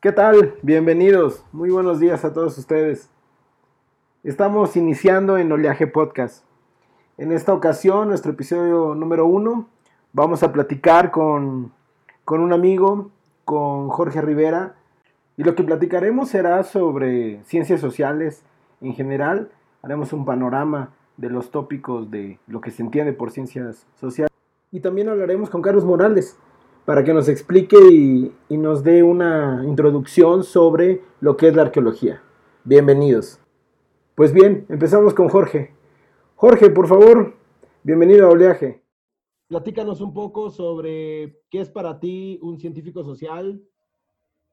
¿Qué tal? Bienvenidos. Muy buenos días a todos ustedes. Estamos iniciando en Oleaje Podcast. En esta ocasión, nuestro episodio número uno, vamos a platicar con, con un amigo, con Jorge Rivera, y lo que platicaremos será sobre ciencias sociales en general. Haremos un panorama de los tópicos de lo que se entiende por ciencias sociales. Y también hablaremos con Carlos Morales para que nos explique y, y, nos dé una introducción sobre lo que es la arqueología. Bienvenidos. Pues bien, empezamos con Jorge. Jorge, por favor, bienvenido a Oleaje. Platícanos un poco sobre qué es para ti un científico social,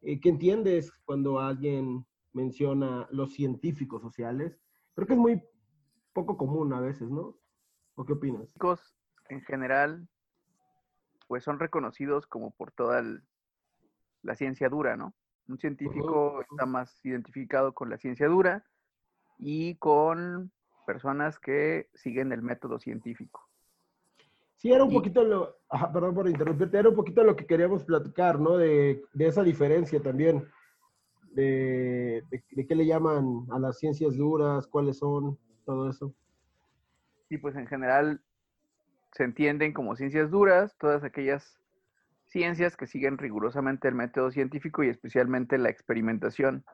eh, qué entiendes cuando alguien menciona los científicos sociales. Creo que es muy poco común a veces, ¿no? ¿O qué opinas? En general, pues son reconocidos como por toda el, la ciencia dura, ¿no? Un científico uh -huh. está más identificado con la ciencia dura y con personas que siguen el método científico. Sí, era un y, poquito lo, perdón por interrumpirte, era un poquito lo que queríamos platicar, ¿no? De, de esa diferencia también, de, de, de, qué le llaman a las ciencias duras, cuáles son, todo eso. Sí, pues en general se entienden como ciencias duras todas aquellas ciencias que siguen rigurosamente el método científico y especialmente la experimentación,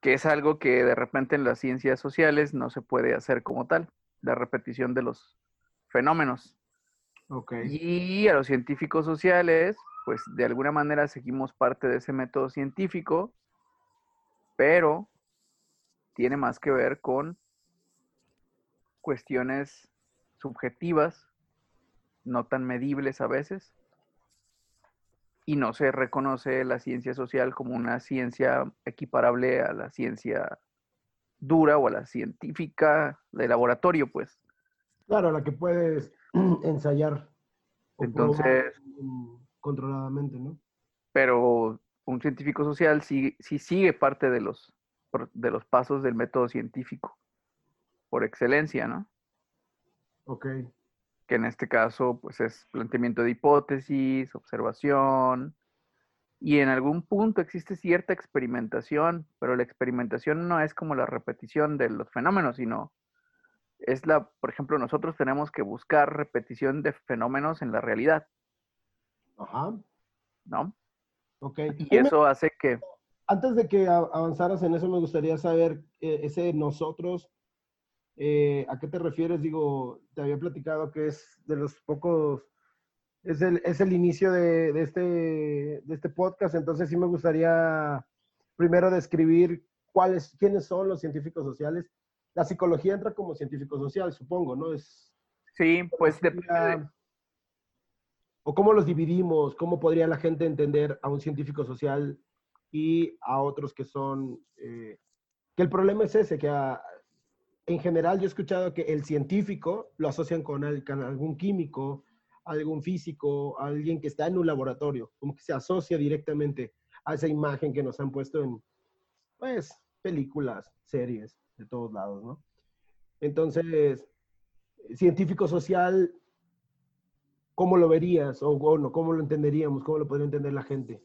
que es algo que de repente en las ciencias sociales no se puede hacer como tal, la repetición de los fenómenos. Okay. Y a los científicos sociales, pues de alguna manera seguimos parte de ese método científico, pero tiene más que ver con cuestiones subjetivas, no tan medibles a veces, y no se reconoce la ciencia social como una ciencia equiparable a la ciencia dura o a la científica de laboratorio, pues. Claro, la que puedes ensayar. Entonces. Controladamente, ¿no? Pero un científico social sí, sí sigue parte de los, de los pasos del método científico, por excelencia, ¿no? Ok. Que en este caso, pues es planteamiento de hipótesis, observación, y en algún punto existe cierta experimentación, pero la experimentación no es como la repetición de los fenómenos, sino es la, por ejemplo, nosotros tenemos que buscar repetición de fenómenos en la realidad. Ajá. ¿No? Ok. Y eso hace que... Antes de que avanzaras en eso, me gustaría saber eh, ese nosotros, eh, ¿a qué te refieres? Digo, te había platicado que es de los pocos, es el, es el inicio de, de, este, de este podcast, entonces sí me gustaría primero describir cuáles, quiénes son los científicos sociales la psicología entra como científico social, supongo, ¿no? Es, sí, pues depende. O cómo los dividimos, cómo podría la gente entender a un científico social y a otros que son... Eh, que el problema es ese, que a, en general yo he escuchado que el científico lo asocian con, algún químico, algún físico, alguien que está en un laboratorio, como que se asocia directamente a esa imagen que nos han puesto en, pues, películas, series de todos lados, ¿no? Entonces, científico social, ¿cómo lo verías? O bueno, ¿cómo lo entenderíamos? ¿Cómo lo podría entender la gente?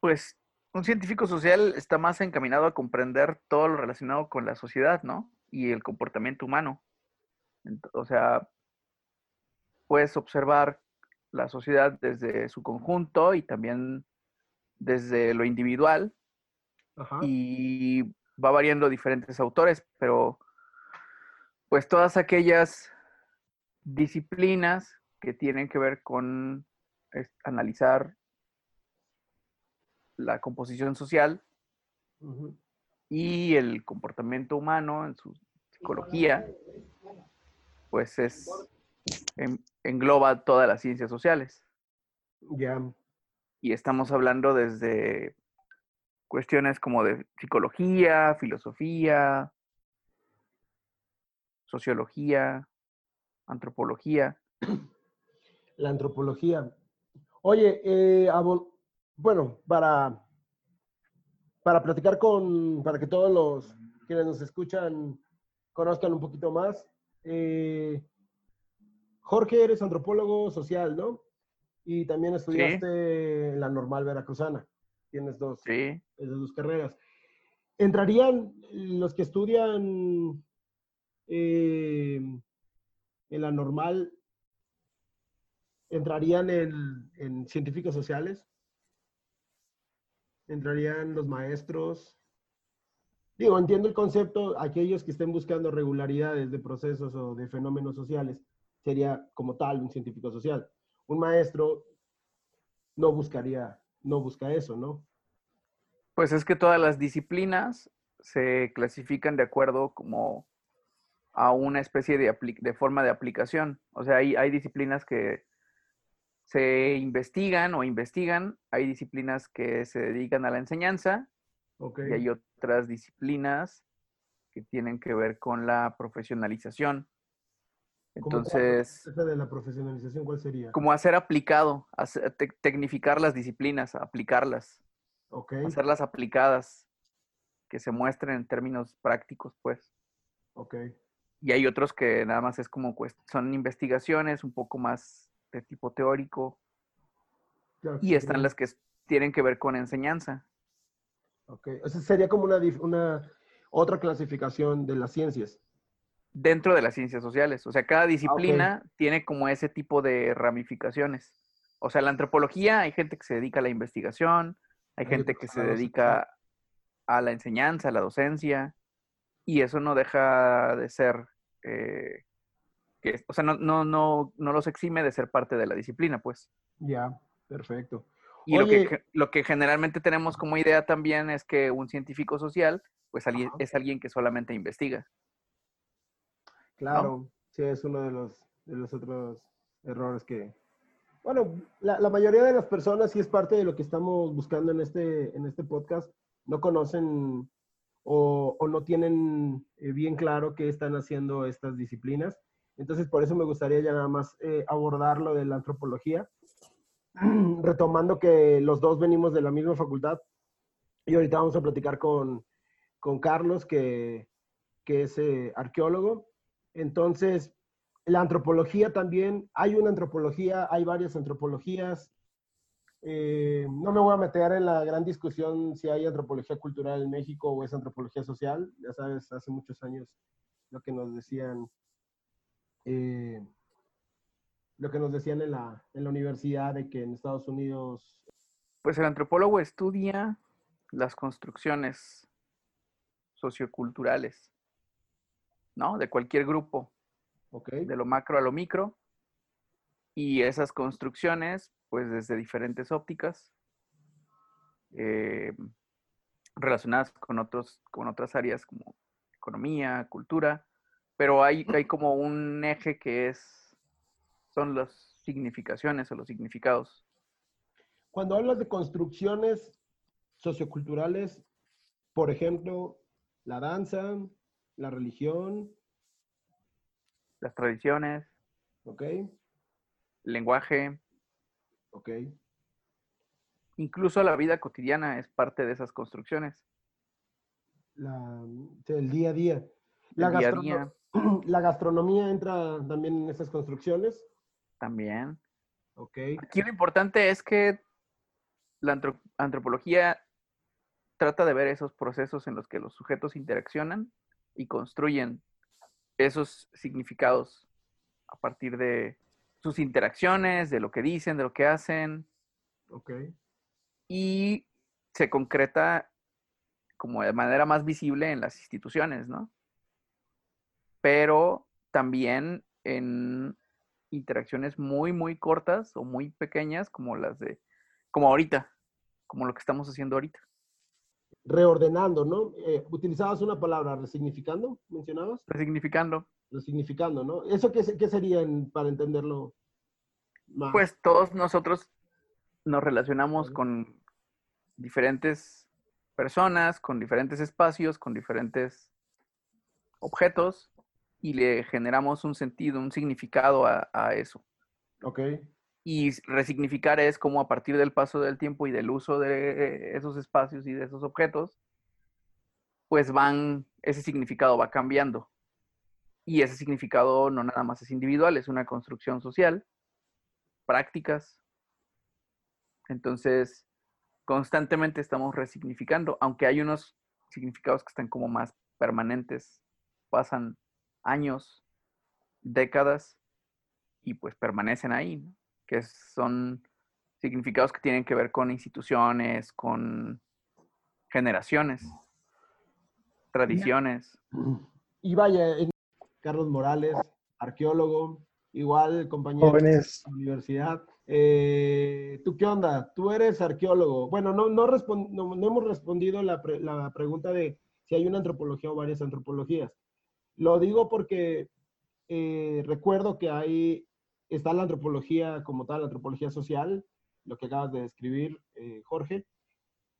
Pues un científico social está más encaminado a comprender todo lo relacionado con la sociedad, ¿no? Y el comportamiento humano. O sea, puedes observar la sociedad desde su conjunto y también desde lo individual. Ajá. Y va variando diferentes autores, pero pues todas aquellas disciplinas que tienen que ver con analizar la composición social uh -huh. y el comportamiento humano en su psicología, pues es en, engloba todas las ciencias sociales. Ya. Yeah. Y estamos hablando desde cuestiones como de psicología, filosofía, sociología, antropología. La antropología. Oye, eh, bueno, para, para platicar con, para que todos los quienes nos escuchan conozcan un poquito más, eh, Jorge, eres antropólogo social, ¿no? Y también estudiaste ¿Sí? en la normal veracruzana tienes dos, Sí. esas dos carreras. ¿Entrarían los que estudian eh, en la normal, entrarían en, en científicos sociales? ¿Entrarían los maestros? Digo, entiendo el concepto, aquellos que estén buscando regularidades de procesos o de fenómenos sociales, sería como tal un científico social. Un maestro no buscaría, no busca eso, ¿no? Pues es que todas las disciplinas se clasifican de acuerdo como a una especie de, de forma de aplicación. O sea, hay, hay disciplinas que se investigan o investigan, hay disciplinas que se dedican a la enseñanza y hay otras disciplinas que tienen que ver con la profesionalización. ¿Cómo? Entonces, Esa de la profesionalización, ¿cuál sería? como hacer aplicado, hacer- tec- tecnificar las disciplinas, aplicarlas, hacerlas aplicadas, que se muestren en términos prácticos, pues. Ok. Y hay otros que nada más es como, son investigaciones un poco más de tipo teórico. Claro, Y están las que tienen que ver con enseñanza. Ok. O sea, sería como una, otra clasificación de las ciencias. dentro de las ciencias sociales. O sea, cada disciplina tiene como ese tipo de ramificaciones. O sea, la antropología, hay gente que se dedica a la investigación, hay gente que se dedica a la enseñanza, a la docencia, y eso no deja de ser, eh, que, o sea, no, no, no, no los exime de ser parte de la disciplina, pues. Ya, perfecto. Y lo que, lo que generalmente tenemos como idea también es que un científico social, pues alguien- es alguien que solamente investiga. Claro, sí, es uno de los, de los otros errores que... Bueno, la, la mayoría de las personas, y es parte de lo que estamos buscando en este, en este podcast, no conocen o, o no tienen eh, bien claro qué están haciendo estas disciplinas. Entonces, por eso me gustaría ya nada más eh, abordar lo de la antropología, retomando que los dos venimos de la misma facultad. Y ahorita vamos a platicar con, con Carlos, que, que es eh, arqueólogo. Entonces, la antropología también, hay una antropología, hay varias antropologías. Eh, no me voy a meter en la gran discusión si hay antropología cultural en México o es antropología social. Ya sabes, hace muchos años lo que nos decían, eh, lo que nos decían en la, en la universidad de que en Estados Unidos, Pues el antropólogo estudia las construcciones socioculturales, ¿no? De cualquier grupo, ¿ok? de lo macro a lo micro, y esas construcciones, pues desde diferentes ópticas, eh, relacionadas con, otros, con otras áreas como economía, cultura, pero hay, hay como un eje que es, son las significaciones o los significados. Cuando hablas de construcciones socioculturales, por ejemplo, la danza, la religión, las tradiciones, ¿ok? el lenguaje, Ok. incluso la vida cotidiana es parte de esas construcciones. La, el día a día. La, día a día la gastronomía entra también en esas construcciones. también. Ok. Aquí lo importante es que la antro- antropología trata de ver esos procesos en los que los sujetos interaccionan y construyen esos significados a partir de sus interacciones, de lo que dicen, de lo que hacen, Ok. y se concreta como de manera más visible en las instituciones, ¿no? Pero también en interacciones muy, muy cortas o muy pequeñas, como las de, como ahorita, como lo que estamos haciendo ahorita. Reordenando, ¿no? Eh, utilizabas una palabra, resignificando, mencionabas. Resignificando. Resignificando, ¿no? ¿Eso qué, qué sería en- para entenderlo más? Pues todos nosotros nos relacionamos con diferentes personas, con diferentes espacios, con diferentes objetos y le generamos un sentido, un significado a, a eso. Ok. Y resignificar es como a partir del paso del tiempo y del uso de esos espacios y de esos objetos, pues van, ese significado va cambiando. Y ese significado no nada más es individual, es una construcción social, prácticas. Entonces, constantemente estamos resignificando, aunque hay unos significados que están como más permanentes, pasan años, décadas y pues permanecen ahí, que son significados que tienen que ver con instituciones, con generaciones, tradiciones. Y vaya, Carlos Morales, arqueólogo, igual compañero de la universidad. Eh, ¿Tú qué onda? Tú eres arqueólogo. Bueno, no, no, no, hemos respondido la, la pregunta de si hay una antropología o varias antropologías. Lo digo porque eh, recuerdo que hay, está la antropología como tal, la antropología social, lo que acabas de describir, eh, Jorge,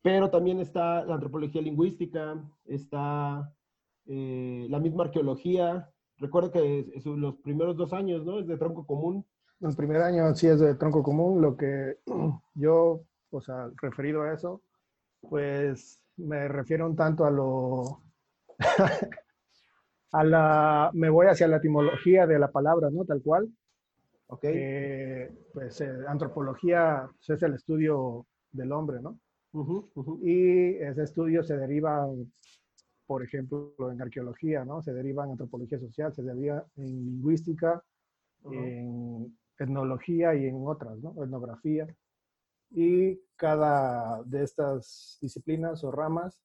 pero también está la antropología lingüística, está eh, la misma arqueología. Recuerdo que es, los primeros dos años, ¿no? Es de tronco común. El primer año sí es de tronco común. Lo que yo, o sea, referido a eso, pues me refiero un tanto a lo... a la... Me voy hacia la etimología de la palabra, ¿no? Tal cual. Ok. pues eh, antropología pues, es el estudio del hombre, ¿no? Y ese estudio se deriva, por ejemplo, en arqueología, ¿no? Se deriva en antropología social, se deriva en lingüística, en etnología y en otras, ¿no? Etnografía. Y cada de estas disciplinas o ramas,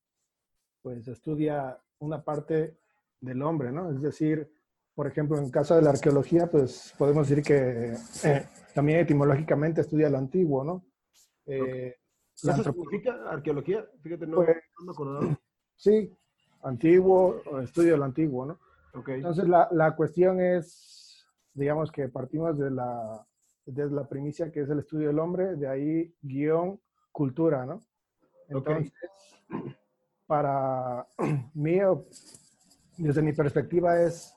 pues estudia una parte del hombre, ¿no? Es decir, por ejemplo, en caso de la arqueología, pues podemos decir que eh, también etimológicamente estudia lo antiguo, ¿no? Eh, ¿Eso significa arqueología? Fíjate, no, pues, me acordaba. Sí, antiguo, estudio lo antiguo, ¿no? Okay. Entonces, la, la, cuestión es, digamos que partimos de la, de la primicia que es el estudio del hombre, de ahí guion, cultura, ¿no? Entonces, para mí, desde mi perspectiva es,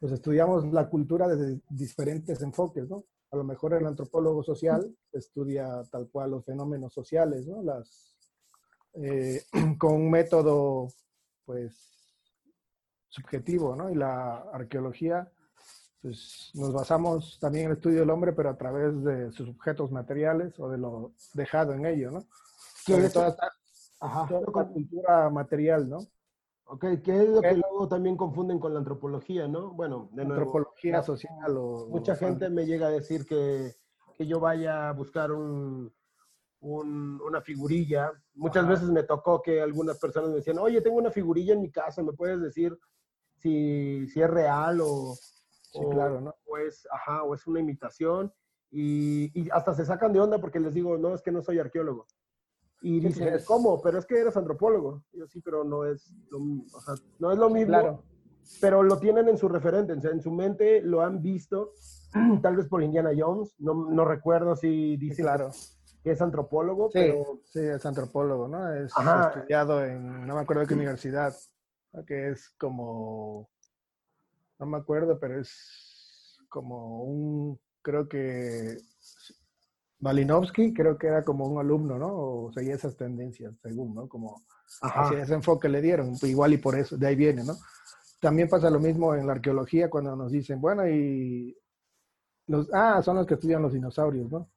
pues estudiamos la cultura desde diferentes enfoques, ¿no? A lo mejor el antropólogo social estudia tal cual los fenómenos sociales, ¿no? Las, eh, con un método, pues, subjetivo, ¿no? Y la arqueología, pues, nos basamos también en el estudio del hombre, pero a través de sus objetos materiales o de lo dejado en ello, ¿no? Sobre toda esta, Ajá. Toda cultura material, ¿no? Ok, ¿qué es lo que luego también confunden con la antropología, no? Bueno, de nuevo, antropología social. O, mucha gente me llega a decir que, que yo vaya a buscar un, un, una figurilla. Muchas veces me tocó que algunas personas me decían, oye, tengo una figurilla en mi casa, ¿me puedes decir si, si es real o, claro, ¿no? o, es, ajá, o es una imitación? Y, y, hasta se sacan de onda porque les digo, no, es que no soy arqueólogo. Y dicen, ¿cómo? Pero es que eres antropólogo. yo sí, pero no es lo, o sea, no es lo mismo. Claro. Pero lo tienen en su referente, en su mente lo han visto, tal vez por Indiana Jones, no, no recuerdo si dice claro. que es antropólogo, sí, pero... Sí, es antropólogo, ¿no? Es estudiado en, no me acuerdo qué universidad, que es como, no me acuerdo, pero es como un, creo que Malinowski creo que era como un alumno, ¿no? O seguía esas tendencias, según, ¿no? Como hacia ese enfoque le dieron, igual y por eso, de ahí viene, ¿no? También pasa lo mismo en la arqueología cuando nos dicen, bueno, y los, ah, son los que estudian los dinosaurios, ¿no?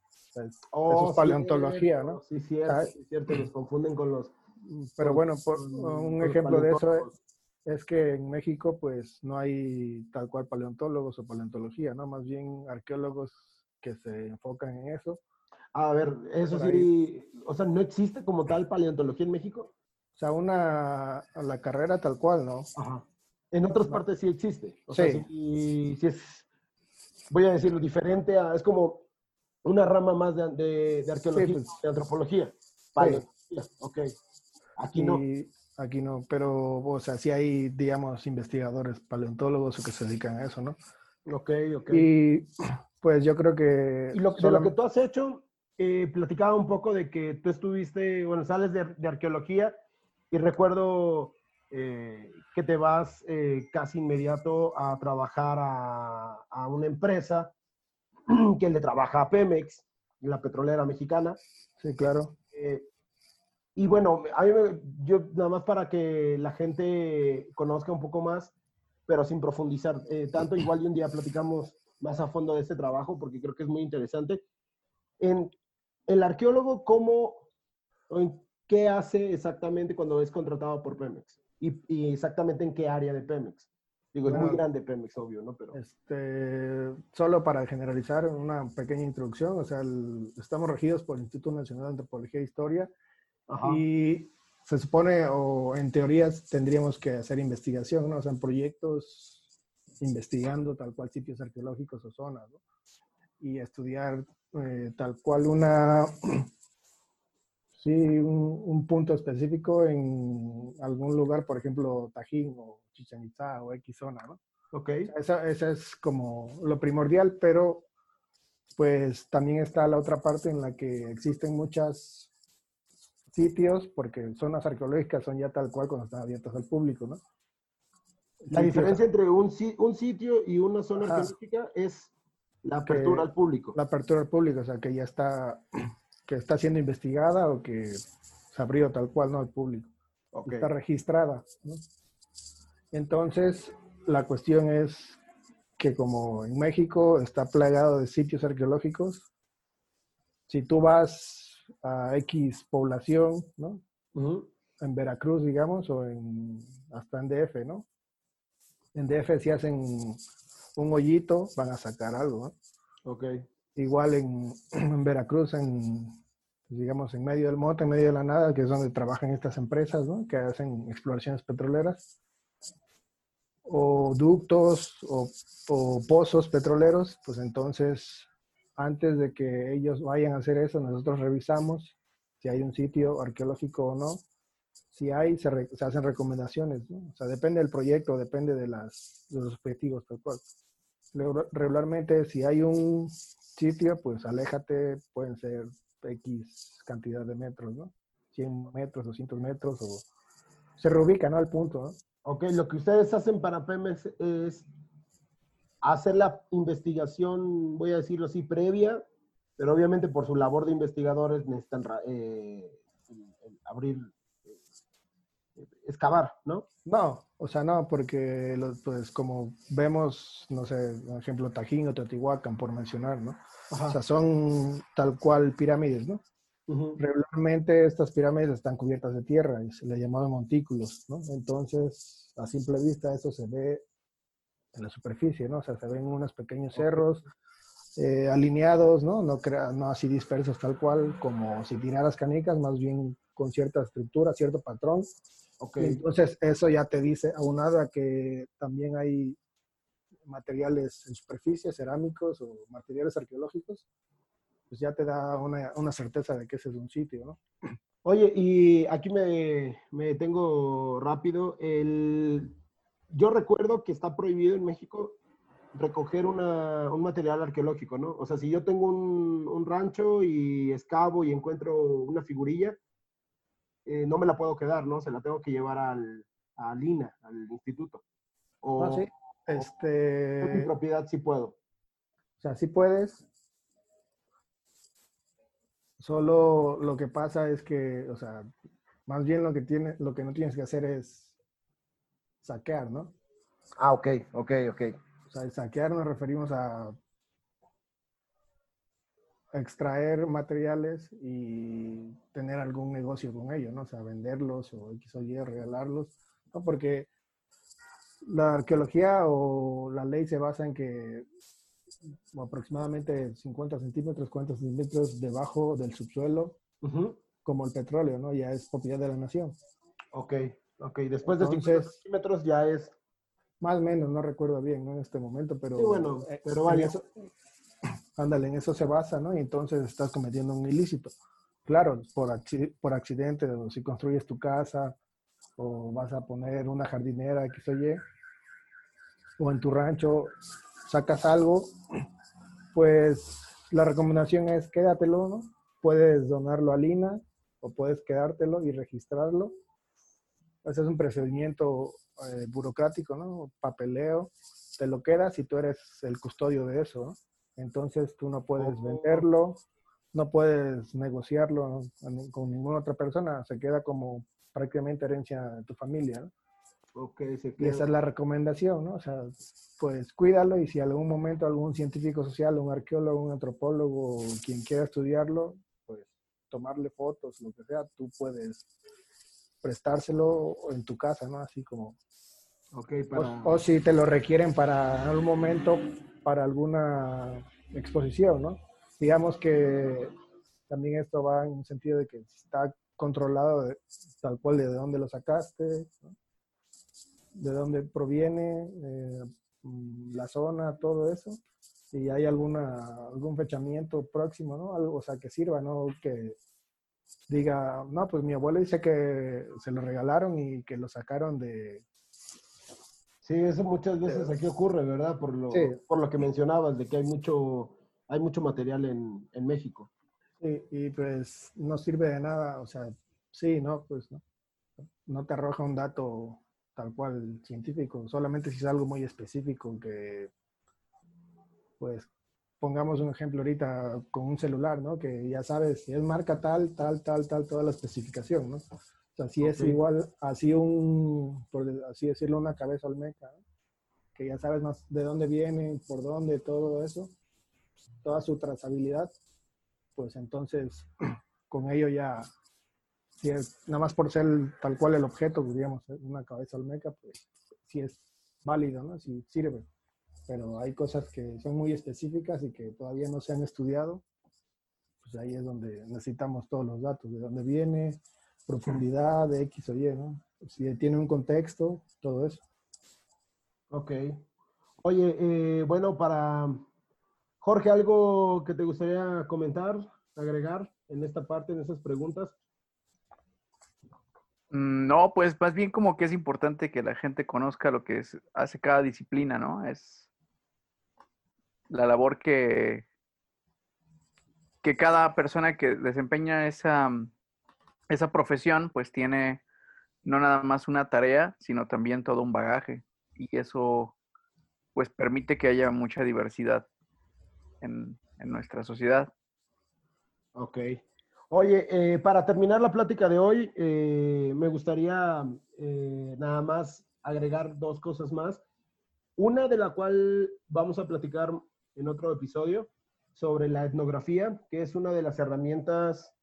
oh, eso es paleontología, ¿no? Sí, cierto, ah, sí, cierto, los confunden con los... Pero bueno, por, un ejemplo de eso es que en México pues no hay tal cual paleontólogos o paleontología, ¿no? Más bien arqueólogos que se enfocan en eso a ver, eso sí, o sea, ¿no existe como tal paleontología en México? O sea, una, la carrera tal cual, ¿no? Ajá. En otras partes sí existe. O sí. sea, sí, es, voy a decirlo, diferente a, es como una rama más de, de, arqueología, pues. de antropología. Paleontología, ok. Aquí no. Aquí no, pero, o sea, sí hay, digamos, investigadores paleontólogos que se dedican a eso, ¿no? Ok, ok. Y pues yo creo que... Y lo, de lo que tú has hecho, eh, platicaba un poco de que tú estuviste, bueno, sales de, arqueología y recuerdo eh, que te vas eh, casi inmediato a trabajar a, a, una empresa que le trabaja a Pemex, la petrolera mexicana. Sí, claro. y bueno, a mí yo nada más para que la gente conozca un poco más, pero sin profundizar tanto, igual y un día platicamos más a fondo de este trabajo porque creo que es muy interesante. En, el arqueólogo, ¿cómo, ¿Qué hace exactamente cuando es contratado por Pemex? Y, exactamente en qué área de Pemex. Digo, es muy grande Pemex, obvio, ¿no? Pero... Este, solo para generalizar una pequeña introducción, o sea, estamos regidos por el Instituto Nacional de Antropología e Historia y se supone, o en teorías, tendríamos que hacer investigación, ¿no? O sea, en proyectos investigando tal cual sitios arqueológicos o zonas, ¿no? Y estudiar eh, tal cual una, sí, un, punto específico en algún lugar, por ejemplo, Tajín o Chichen Itza o X zona, ¿no? Ok. Esa, esa es como lo primordial, pero pues también está la otra parte en la que existen muchas sitios, porque zonas arqueológicas son ya tal cual cuando están abiertas al público, ¿no? La diferencia entre un, un, sitio y una zona arqueológica es la apertura al público. La apertura al público, o sea, que ya está, que está siendo investigada o que se abrió tal cual, ¿no? Al público. Está registrada, ¿no? Entonces, la cuestión es que como en México está plagado de sitios arqueológicos, si tú vas a X población, ¿no? En Veracruz, digamos, o en, hasta en DF, ¿no? En DF si hacen un hoyito, van a sacar algo, ¿no? Ok. Igual en, Veracruz, en, digamos, en medio del monte, en medio de la nada, que es donde trabajan estas empresas, ¿no? Que hacen exploraciones petroleras. O ductos o, o pozos petroleros, pues entonces antes de que ellos vayan a hacer eso, nosotros revisamos si hay un sitio arqueológico o no. Si hay, se, hacen recomendaciones. ¿no? O sea, depende del proyecto, depende de, las, de los objetivos tal cual. Regularmente, si hay un sitio, pues aléjate, pueden ser X cantidad de metros, ¿no? 100 metros, 200 metros, o se reubica, ¿no? Al punto, ¿no? Ok, lo que ustedes hacen para Pemex es hacer la investigación, voy a decirlo así, previa, pero obviamente por su labor de investigadores necesitan eh, abrir, eh, excavar, ¿no? No, o sea, no, porque pues como vemos, no sé, por ejemplo, Tajín o Teotihuacán, por mencionar, ¿no? O sea, son tal cual pirámides, ¿no? Regularmente estas pirámides están cubiertas de tierra y se le llamaban montículos, ¿no? Entonces, a simple vista eso se ve en la superficie, ¿no? O sea, se ven unos pequeños cerros eh, alineados, ¿no? No, crea, no así dispersos tal cual como si tiraras canicas, más bien con cierta estructura, cierto patrón. Okay. Entonces, eso ya te dice, aunado a que también hay materiales en superficie, cerámicos o materiales arqueológicos, pues ya te da una, una certeza de que ese es un sitio, ¿no? Oye, y aquí me, me detengo rápido. El, yo recuerdo que está prohibido en México recoger un material arqueológico, ¿no? O sea, si yo tengo un, rancho y excavo y encuentro una figurilla, eh, no me la puedo quedar, ¿no? Se la tengo que llevar al, a Lina, al instituto. O, ah, sí. Este... mi propiedad sí puedo. O sea, sí puedes. Solo lo que pasa es que, o sea, más bien lo que, tiene, lo que no tienes que hacer es saquear, ¿no? Ah, ok, ok, ok. O sea, saquear nos referimos a extraer materiales y tener algún negocio con ellos, ¿no? O sea, venderlos o X o Y, regalarlos, ¿no? Porque la arqueología o la ley se basa en que aproximadamente 50 centímetros, 40 centímetros debajo del subsuelo, como el petróleo, ¿no? Ya es propiedad de la nación. Ok. Ok, después de 50 centímetros ya es... Más o menos, no recuerdo bien en este momento, pero... Sí, bueno, eh, pero vaya. Ándale, en eso se basa, ¿no? Y entonces estás cometiendo un ilícito. Claro, por, por accidente, si construyes tu casa, o vas a poner una jardinera, X o Y, o en tu rancho sacas algo, pues la recomendación es quédatelo, ¿no? Puedes donarlo a Lina o puedes quedártelo y registrarlo ese es un procedimiento eh, burocrático, ¿no? Papeleo, te lo quedas y tú eres el custodio de eso, ¿no? Entonces tú no puedes oh. venderlo, no puedes negociarlo con ninguna otra persona, se queda como prácticamente herencia de tu familia, ¿no? Okay, se Y esa es la recomendación, ¿no? O sea, pues cuídalo y si algún momento algún científico social, un arqueólogo, un antropólogo, quien quiera estudiarlo, pues tomarle fotos, lo que sea, tú puedes prestárselo en tu casa, ¿no? Así como... Okay, para... o, si te lo requieren para algún momento, para alguna exposición, ¿no? Digamos que también esto va en un sentido de que está controlado tal cual de dónde lo sacaste, de dónde proviene, eh, la zona, todo eso. Si hay alguna, algún fechamiento próximo, ¿no? Algo, o sea, que sirva, ¿no? Que diga, no, pues mi abuelo dice que se lo regalaron y que lo sacaron de... Sí, eso muchas veces aquí ocurre, ¿verdad? Por lo, por lo que mencionabas, de que hay mucho, hay mucho material en, en México. Sí, y pues no sirve de nada, o sea, sí, no, pues no, no te arroja un dato tal cual científico, solamente si es algo muy específico que, pues, pongamos un ejemplo ahorita con un celular, ¿no? Que ya sabes, si es marca tal, tal, tal, tal, toda la especificación, ¿no? O sea, si es igual, así un, por así decirlo, una cabeza olmeca, que ya sabes más de dónde viene, por dónde, todo eso, toda su trazabilidad, pues entonces con ello ya, si es, nada más por ser tal cual el objeto, pues, digamos, ¿eh? una cabeza olmeca, pues sí es válido, ¿no? Sí sirve. Pero hay cosas que son muy específicas y que todavía no se han estudiado. Pues ahí es donde necesitamos todos los datos, de dónde viene, profundidad, de X o Y, ¿no? Si tiene un contexto, todo eso. Ok. Oye, eh, bueno, para Jorge, ¿algo que te gustaría comentar, agregar en esta parte, en esas preguntas? Mm, no, pues más bien como que es importante que la gente conozca lo que hace cada disciplina, ¿no? Es la labor que, que cada persona que desempeña esa, esa profesión, pues tiene no nada más una tarea, sino también todo un bagaje. Y eso, pues permite que haya mucha diversidad en, nuestra sociedad. Ok. Oye, eh, para terminar la plática de hoy, eh, me gustaría eh, nada más agregar dos cosas más. Una de la cual vamos a platicar en otro episodio sobre la etnografía, que es una de las herramientas,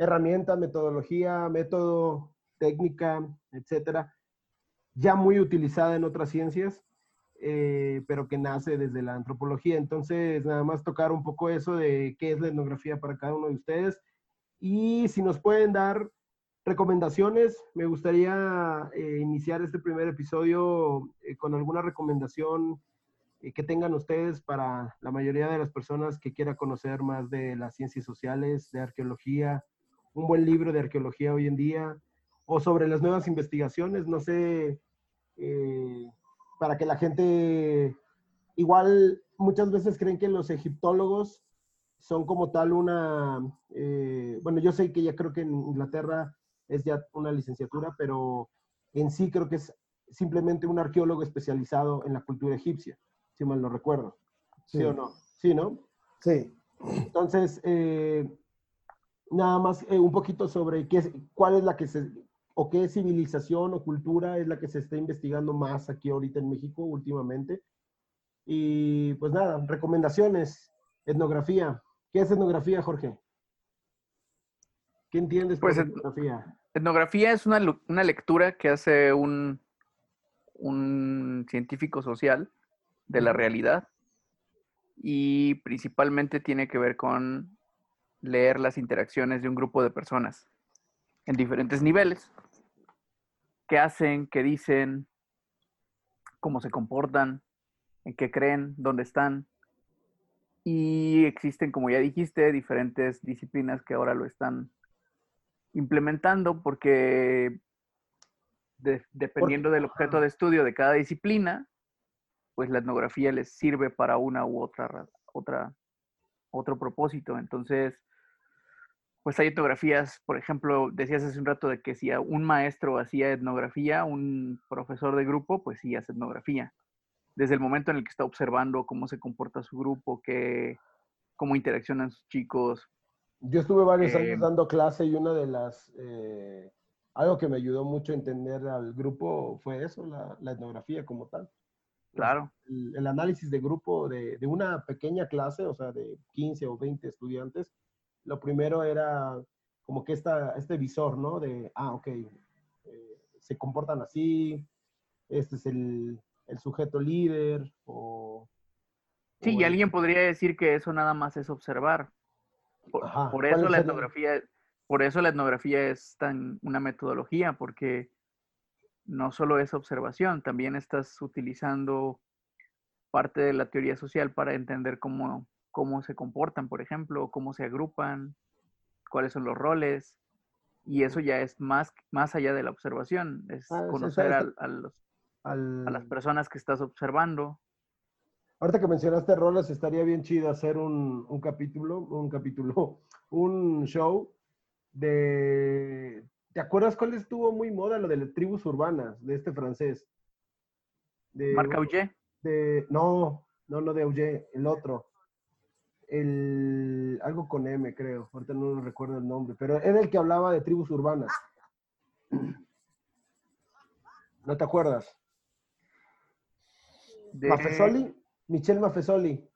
herramienta, metodología, método, técnica, etcétera, ya muy utilizada en otras ciencias eh, pero que nace desde la antropología. Entonces, nada más tocar un poco eso de qué es la etnografía para cada uno de ustedes. Y si nos pueden dar recomendaciones, me gustaría eh, iniciar este primer episodio eh, con alguna recomendación que tengan ustedes para la mayoría de las personas que quiera conocer más de las ciencias sociales, de arqueología, un buen libro de arqueología hoy en día, o sobre las nuevas investigaciones. No sé, para que la gente, igual muchas veces creen que los egiptólogos son como tal una, eh, bueno, yo sé que ya creo que en Inglaterra es ya una licenciatura, pero en sí creo que es simplemente un arqueólogo especializado en la cultura egipcia, si mal no recuerdo. ¿Sí, o no? Sí, ¿no? Sí. Entonces, eh, nada más eh, un poquito sobre qué, cuál es la que se, o qué civilización o cultura es la que se está investigando más aquí ahorita en México últimamente. Y pues nada, recomendaciones, etnografía. ¿Qué es etnografía, Jorge? ¿Qué entiendes por pues, etnografía? Etnografía es una, una lectura que hace un, un científico social de la realidad y principalmente tiene que ver con leer las interacciones de un grupo de personas en diferentes niveles. Qué hacen, qué dicen, cómo se comportan, en qué creen, dónde están. Y existen, como ya dijiste, diferentes disciplinas que ahora lo están implementando porque dependiendo del objeto de estudio de cada disciplina, pues la etnografía les sirve para una u otra, otra otro propósito. Entonces, pues hay etnografías, por ejemplo, decías hace un rato de que si un maestro hacía etnografía, un profesor de grupo, pues sí hace etnografía. Desde el momento en el que está observando cómo se comporta su grupo, qué, cómo interaccionan sus chicos. Yo estuve varios años eh, dando clase y una de las, eh, algo que me ayudó mucho a entender al grupo fue eso, la, etnografía como tal. Claro. El, análisis de grupo de, de, una pequeña clase, o sea, de 15 o 20 estudiantes, lo primero era como que esta, este visor, ¿no? De, ah, ok, eh, se comportan así, este es el, el sujeto líder, o... Sí, y alguien podría decir que eso nada más es observar. Por, eso la etnografía, por eso la etnografía es tan una metodología, porque no solo es observación, también estás utilizando parte de la teoría social para entender cómo, cómo se comportan, por ejemplo, cómo se agrupan, cuáles son los roles. Y eso ya es más, más allá de la observación, es ah, conocer a, los, a las personas que estás observando. Ahorita que mencionaste roles, estaría bien chido hacer un, un capítulo, un capítulo, un show de... ¿Te acuerdas cuál estuvo muy moda? Lo de las tribus urbanas, de este francés. De, ¿Marc De, no, no, no de Auger, el otro el, algo con M, creo, ahorita no recuerdo el nombre, pero era el que hablaba de tribus urbanas. ¿No te acuerdas? Mafesoli, Michel Mafesoli.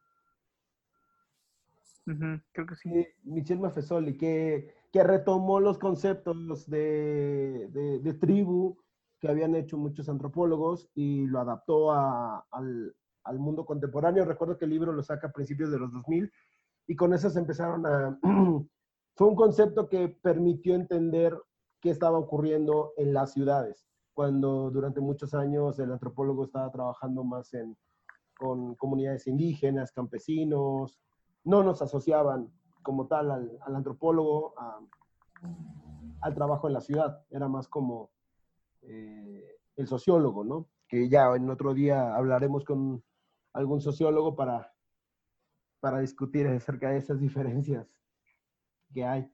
creo que sí. Michel Mafesoli, que, que retomó los conceptos de, de, tribu que habían hecho muchos antropólogos y lo adaptó al, al mundo contemporáneo. Recuerdo que el libro lo saca a principios de los 2000 y con eso se empezaron a... Fue un concepto que permitió entender qué estaba ocurriendo en las ciudades, cuando durante muchos años el antropólogo estaba trabajando más en, con comunidades indígenas, campesinos, no nos asociaban como tal al, antropólogo al trabajo en la ciudad, era más como eh, el sociólogo, ¿no? Que ya en otro día hablaremos con algún sociólogo para, para discutir acerca de esas diferencias que hay.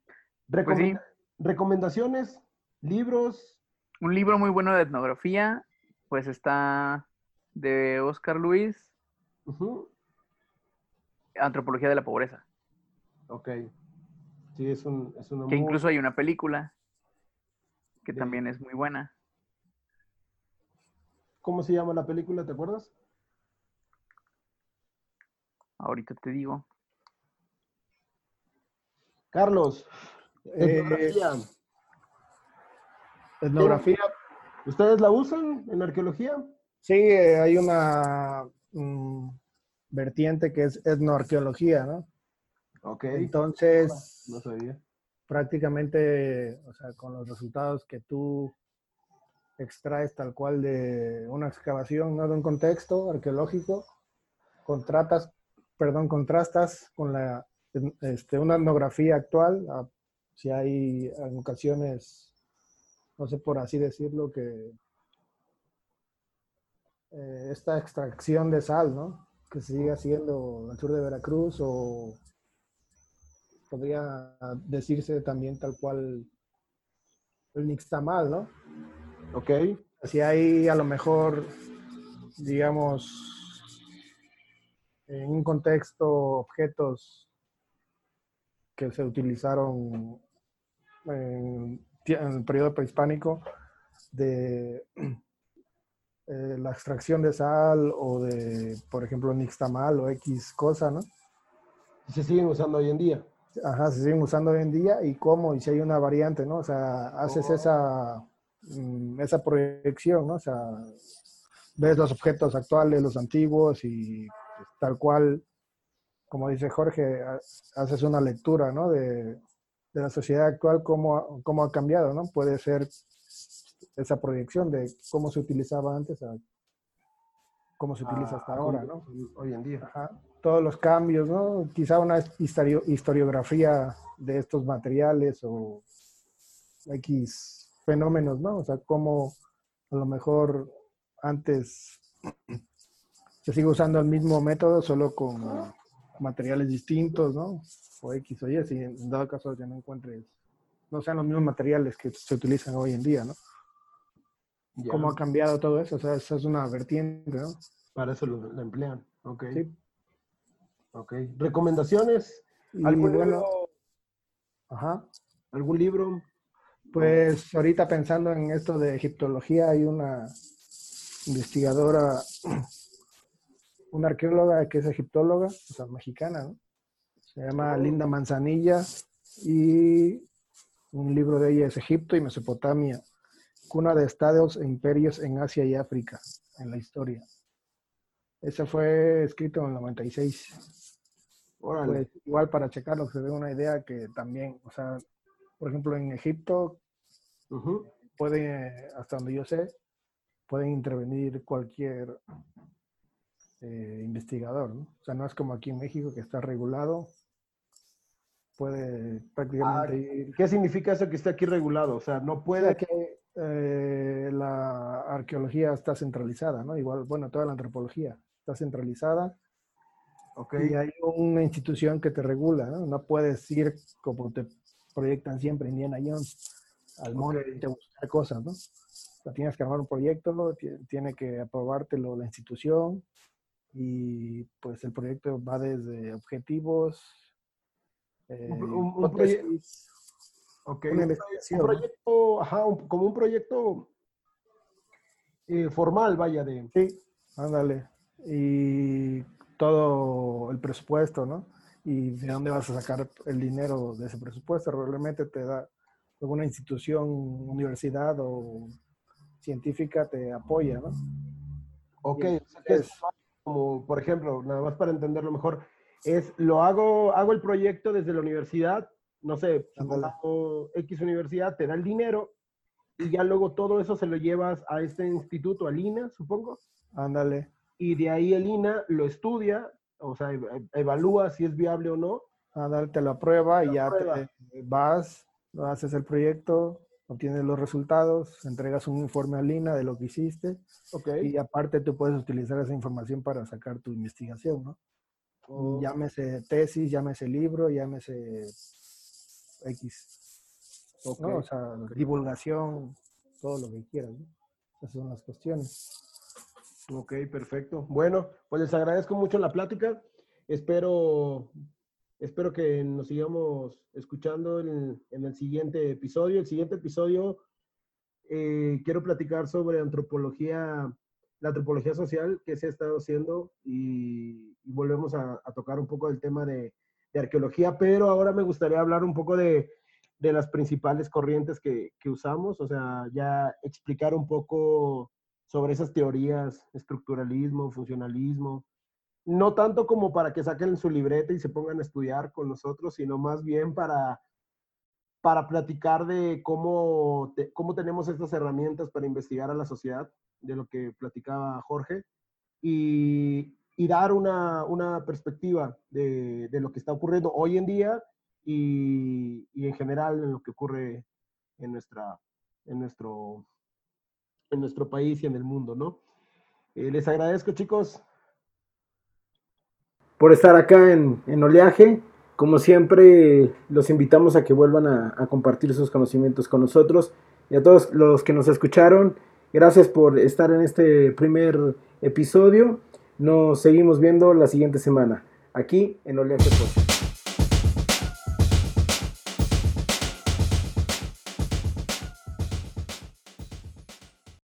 Pues recomendaciones, libros. Un libro muy bueno de etnografía, pues está de Oscar Luis, Antropología de la Pobreza. Ok. Sí, es un... Es que incluso hay una película que también es muy buena. ¿Cómo se llama la película? ¿Te acuerdas? Ahorita te digo. Carlos, etnografía. Eh, etnografía. ¿Ustedes la usan en arqueología? Sí, eh, hay una mm, vertiente que es etnoarqueología, ¿no? Ok. Entonces, no sabía. Prácticamente, o sea, con los resultados que tú extraes tal cual de una excavación, ¿no? De un contexto arqueológico, contratas perdón, contrastas con la, este, una etnografía actual, si hay en ocasiones, no sé por así decirlo, que eh, esta extracción de sal, ¿no? Que se sigue haciendo al sur de Veracruz o podría decirse también tal cual el nixtamal, ¿no? Ok. Si hay a lo mejor, digamos, en un contexto objetos que se utilizaron en, el periodo prehispánico de eh, la extracción de sal o de, por ejemplo, nixtamal o X cosa, ¿no? Se siguen usando hoy en día. Ajá, se siguen usando hoy en día y cómo, y si hay una variante, ¿no? O sea, haces oh. esa, mm, esa proyección, ¿no? O sea, ves los objetos actuales, los antiguos y tal cual, como dice Jorge, haces una lectura ¿no? de, la sociedad actual, cómo, cómo, ha cambiado, ¿no? Puede ser esa proyección de cómo se utilizaba antes a cómo se utiliza hasta ah, ahora, ¿no? Hoy en día. Todos los cambios, ¿no? Quizá una historiografía de estos materiales o X fenómenos, ¿no? O sea, cómo a lo mejor antes se sigue usando el mismo método, solo con materiales distintos, ¿no? O X o Y, si en dado caso ya no encuentres, no sean los mismos materiales que se utilizan hoy en día, ¿no? ¿Cómo ha cambiado todo eso? O sea, esa es una vertiente, ¿no? Para eso lo, emplean, ok. Sí. Ok. ¿Recomendaciones? ¿Algún libro? Ajá. ¿Algún libro? Pues ahorita pensando en esto de egiptología, hay una investigadora una arqueóloga que es egiptóloga, o sea, mexicana, ¿no? Se llama Linda Manzanilla y Un libro de ella es Egipto y Mesopotamia, cuna de estados e imperios en Asia y África, en la historia. Ese fue escrito en el 96. Pues, igual para checarlo, se dé una idea que también, o sea, por ejemplo, en Egipto, puede, hasta donde yo sé, pueden intervenir cualquier eh, investigador, ¿no? O sea, no es como aquí en México que está regulado. Puede prácticamente ah, ir... ¿Qué significa eso que está aquí regulado? O sea, no puede... que eh, la arqueología está centralizada, ¿no? Igual, bueno, toda la antropología está centralizada. Okay. Y hay una institución que te regula, ¿no? No puedes ir como te proyectan siempre Indiana Jones al monte y buscar cosas, ¿no? O tienes que armar un proyecto, tiene que aprobártelo la institución y pues el proyecto va desde objetivos, un, proyecto, como un proyecto eh, formal, vaya de. Sí, ándale. Y todo el presupuesto, ¿no? Y de dónde vas a sacar el dinero de ese presupuesto. Probablemente te da alguna institución, universidad o científica te apoya, ¿no? Ok, es, como por ejemplo, nada más para entenderlo mejor, es lo hago, hago el proyecto desde la universidad, no sé, X universidad, te da el dinero y ya luego todo eso se lo llevas a este instituto, al INA, supongo. Ándale. Y de ahí el INA lo estudia, o sea, evalúa si es viable o no. Ándale, te la prueba y ya te vas, haces el proyecto, obtienes los resultados, entregas un informe al INA de lo que hiciste. Okay. Y aparte tú puedes utilizar esa información para sacar tu investigación, ¿no? Oh. Llámese tesis, llámese libro, llámese X. ¿no? O sea, divulgación, todo lo que quieras. ¿no? Esas son las cuestiones. Ok, perfecto. Bueno, pues les agradezco mucho la plática. Espero, espero que nos sigamos escuchando en, el siguiente episodio. El siguiente episodio eh, quiero platicar sobre antropología la antropología social que se ha estado haciendo y, volvemos a, tocar un poco el tema de, arqueología, pero ahora me gustaría hablar un poco de, las principales corrientes que, usamos, o sea, ya explicar un poco sobre esas teorías, estructuralismo, funcionalismo, no tanto como para que saquen su libreta y se pongan a estudiar con nosotros, sino más bien para, para platicar de cómo, cómo tenemos estas herramientas para investigar a la sociedad de lo que platicaba Jorge y, dar una, perspectiva de, lo que está ocurriendo hoy en día y, en general en lo que ocurre en, nuestra, en, nuestro, en nuestro país y en el mundo, ¿no? Eh, les agradezco, chicos. Por estar acá en, Oleaje. Como siempre, los invitamos a que vuelvan a, a compartir sus conocimientos con nosotros y a todos los que nos escucharon. Gracias por estar en este primer episodio. Nos seguimos viendo la siguiente semana aquí en Oleaje Podcast.